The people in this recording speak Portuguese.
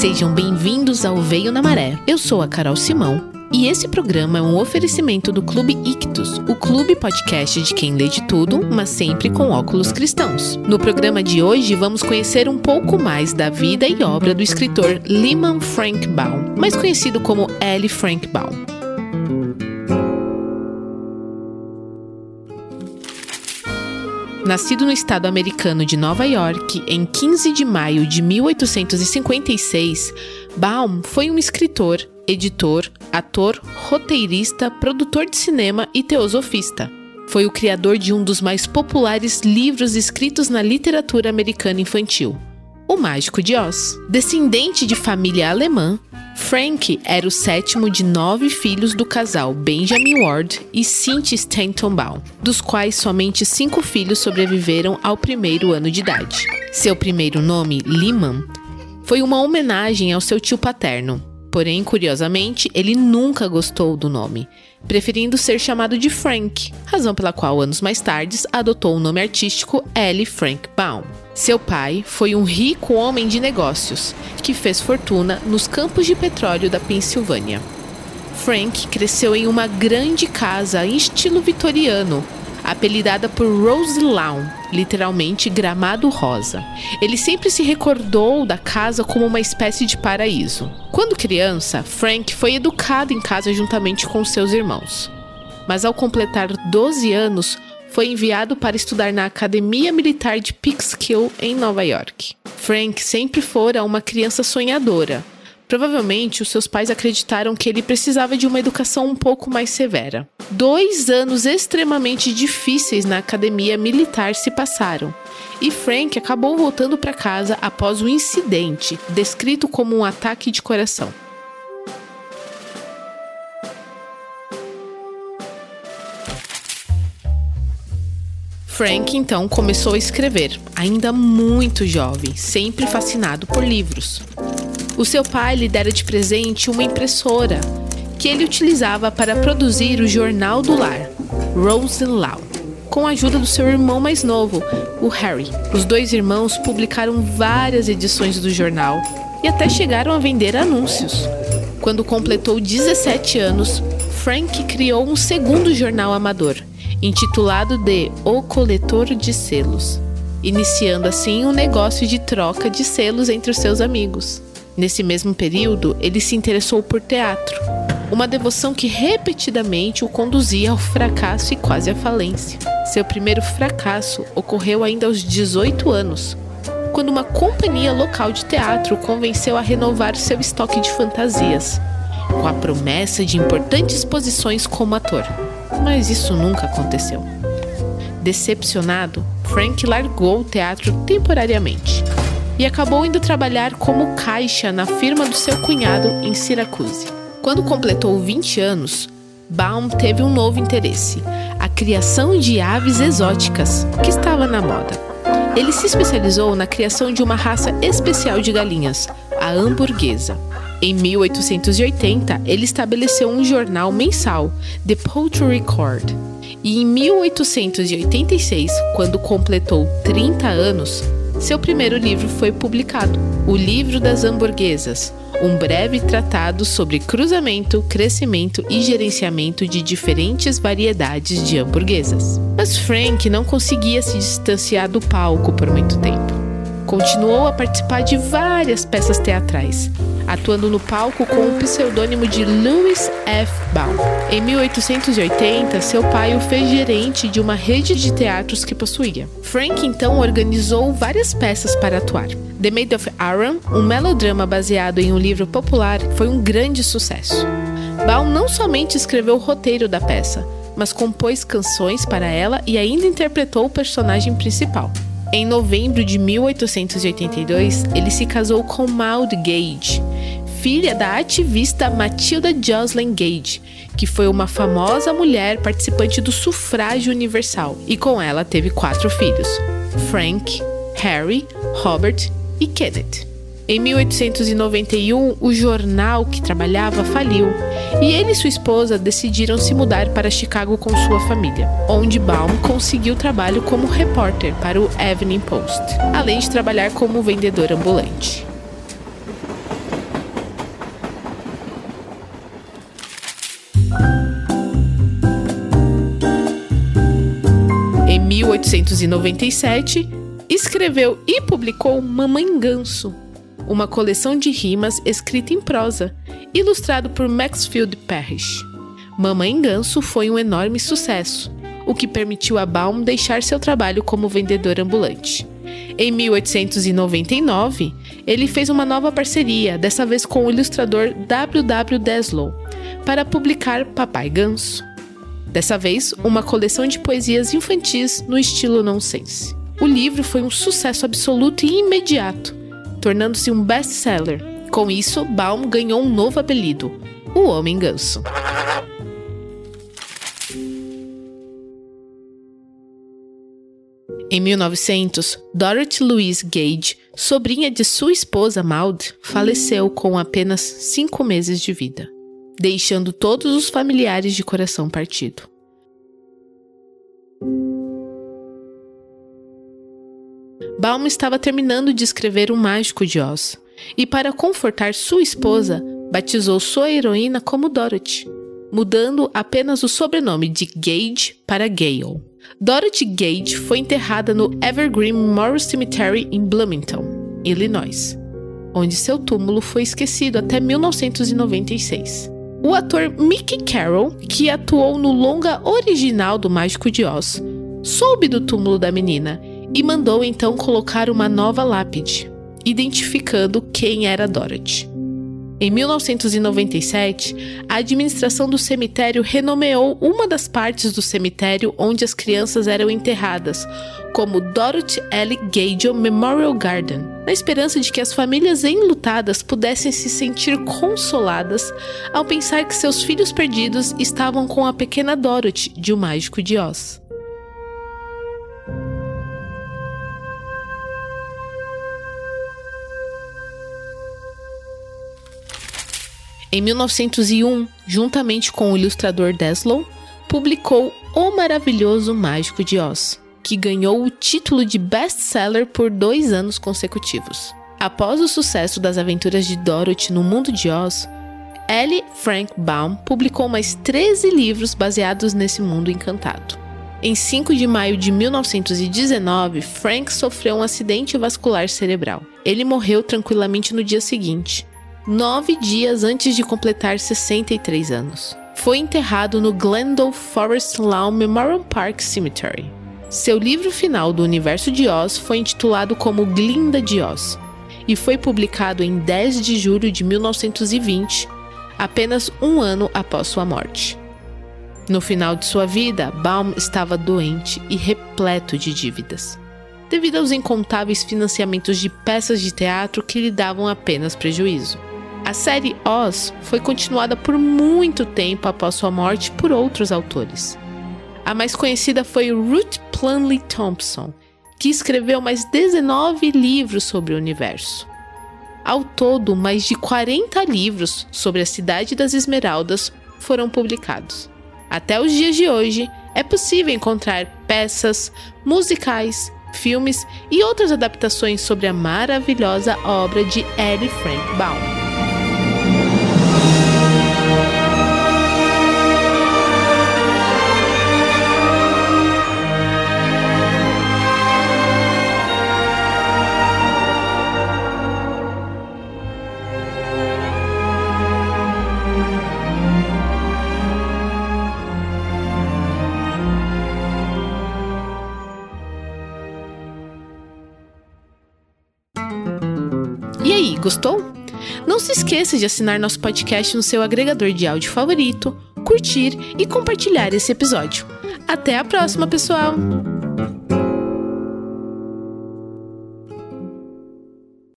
Sejam bem-vindos ao Veio na Maré. Eu sou a Carol Simão e esse programa é um oferecimento do Clube Ictus, o clube podcast de quem lê de tudo, mas sempre com óculos cristãos. No programa de hoje, vamos conhecer um pouco mais da vida e obra do escritor Lyman Frank Baum, mais conhecido como L. Frank Baum. Nascido no estado americano de Nova York em 15 de maio de 1856, Baum foi um escritor, editor, ator, roteirista, produtor de cinema e teosofista. Foi o criador de um dos mais populares livros escritos na literatura americana infantil, O Mágico de Oz. Descendente de família alemã, Frank era o sétimo de nove filhos do casal Benjamin Ward e Cynthia Stanton Baum, dos quais somente cinco filhos sobreviveram ao primeiro ano de idade. Seu primeiro nome, Lyman, foi uma homenagem ao seu tio paterno. Porém, curiosamente, ele nunca gostou do nome, preferindo ser chamado de Frank, razão pela qual anos mais tarde adotou o nome artístico L. Frank Baum. Seu pai foi um rico homem de negócios que fez fortuna nos campos de petróleo da Pensilvânia. Frank cresceu em uma grande casa em estilo vitoriano, apelidada por Rose Lawn, literalmente gramado rosa. Ele sempre se recordou da casa como uma espécie de paraíso. Quando criança, Frank foi educado em casa juntamente com seus irmãos. Mas ao completar 12 anos, foi enviado para estudar na Academia Militar de Peekskill, em Nova York. Frank sempre fora uma criança sonhadora. Provavelmente, os seus pais acreditaram que ele precisava de uma educação um pouco mais severa. Dois anos extremamente difíceis na academia militar se passaram, e Frank acabou voltando para casa após um incidente, descrito como um ataque de coração. Frank então começou a escrever, ainda muito jovem, sempre fascinado por livros. O seu pai lhe dera de presente uma impressora que ele utilizava para produzir o Jornal do Lar, Rose Law, com a ajuda do seu irmão mais novo, o Harry. Os dois irmãos publicaram várias edições do jornal e até chegaram a vender anúncios. Quando completou 17 anos, Frank criou um segundo jornal amador, intitulado de O Coletor de Selos, iniciando assim um negócio de troca de selos entre os seus amigos. Nesse mesmo período, ele se interessou por teatro, uma devoção que repetidamente o conduzia ao fracasso e quase à falência. Seu primeiro fracasso ocorreu ainda aos 18 anos, quando uma companhia local de teatro o convenceu a renovar seu estoque de fantasias, com a promessa de importantes posições como ator mas isso nunca aconteceu. Decepcionado, Frank largou o teatro temporariamente e acabou indo trabalhar como caixa na firma do seu cunhado em Syracuse. Quando completou 20 anos, Baum teve um novo interesse: a criação de aves exóticas, que estava na moda. Ele se especializou na criação de uma raça especial de galinhas, a hamburguesa. Em 1880, ele estabeleceu um jornal mensal, The Poultry Record. E em 1886, quando completou 30 anos, seu primeiro livro foi publicado, O Livro das Hamburguesas, um breve tratado sobre cruzamento, crescimento e gerenciamento de diferentes variedades de hamburguesas. Mas Frank não conseguia se distanciar do palco por muito tempo. Continuou a participar de várias peças teatrais, atuando no palco com o pseudônimo de Louis F. Baum. Em 1880, seu pai o fez gerente de uma rede de teatros que possuía. Frank então organizou várias peças para atuar. The Maid of Aaron, um melodrama baseado em um livro popular, foi um grande sucesso. Baum não somente escreveu o roteiro da peça, mas compôs canções para ela e ainda interpretou o personagem principal. Em novembro de 1882, ele se casou com Maud Gage, filha da ativista Matilda Jocelyn Gage, que foi uma famosa mulher participante do sufrágio universal, e com ela teve quatro filhos: Frank, Harry, Robert e Kenneth. Em 1891, o jornal que trabalhava faliu e ele e sua esposa decidiram se mudar para Chicago com sua família, onde Baum conseguiu trabalho como repórter para o Evening Post, além de trabalhar como vendedor ambulante. Em 1897, escreveu e publicou Mamãe Ganso, uma coleção de rimas escrita em prosa, ilustrado por Maxfield Parrish. Mamãe Ganso foi um enorme sucesso, o que permitiu a Baum deixar seu trabalho como vendedor ambulante. Em 1899, ele fez uma nova parceria, dessa vez com o ilustrador W. W. Deslow, para publicar Papai Ganso. Dessa vez, uma coleção de poesias infantis no estilo nonsense. O livro foi um sucesso absoluto e imediato, tornando-se um best-seller. Com isso, Baum ganhou um novo apelido: o Homem Ganso. Em 1900, Dorothy Louise Gage, sobrinha de sua esposa Maud, faleceu com apenas cinco meses de vida, deixando todos os familiares de coração partido. Baum estava terminando de escrever O Mágico de Oz, e para confortar sua esposa, batizou sua heroína como Dorothy, mudando apenas o sobrenome de Gage para Gale. Dorothy Gage foi enterrada no Evergreen Memorial Cemetery em Bloomington, Illinois, onde seu túmulo foi esquecido até 1996. O ator Mickey Carroll, que atuou no longa original do Mágico de Oz, soube do túmulo da menina e mandou então colocar uma nova lápide, identificando quem era Dorothy. Em 1997, a administração do cemitério renomeou uma das partes do cemitério onde as crianças eram enterradas como Dorothy L. Gage Memorial Garden, na esperança de que as famílias enlutadas pudessem se sentir consoladas ao pensar que seus filhos perdidos estavam com a pequena Dorothy de O Mágico de Oz. Em 1901, juntamente com o ilustrador Deslow, publicou O Maravilhoso Mágico de Oz, que ganhou o título de best-seller por dois anos consecutivos. Após o sucesso das aventuras de Dorothy no mundo de Oz, Ellie Frank Baum publicou mais 13 livros baseados nesse mundo encantado. Em 5 de maio de 1919, Frank sofreu um acidente vascular cerebral. Ele morreu tranquilamente no dia seguinte, nove dias antes de completar 63 anos. Foi enterrado no Glendale Forest Lawn Memorial Park Cemetery. Seu livro final do universo de Oz foi intitulado como Glinda de Oz e foi publicado em 10 de julho de 1920, apenas um ano após sua morte. No final de sua vida, Baum estava doente e repleto de dívidas, devido aos incontáveis financiamentos de peças de teatro que lhe davam apenas prejuízo. A série Oz foi continuada por muito tempo após sua morte por outros autores. A mais conhecida foi Ruth Plumley Thompson, que escreveu mais 19 livros sobre o universo. Ao todo, mais de 40 livros sobre a Cidade das Esmeraldas foram publicados. Até os dias de hoje, é possível encontrar peças, musicais, filmes e outras adaptações sobre a maravilhosa obra de Ellie Frank Baum. Aí, gostou? Não se esqueça de assinar nosso podcast no seu agregador de áudio favorito, curtir e compartilhar esse episódio. Até a próxima, pessoal!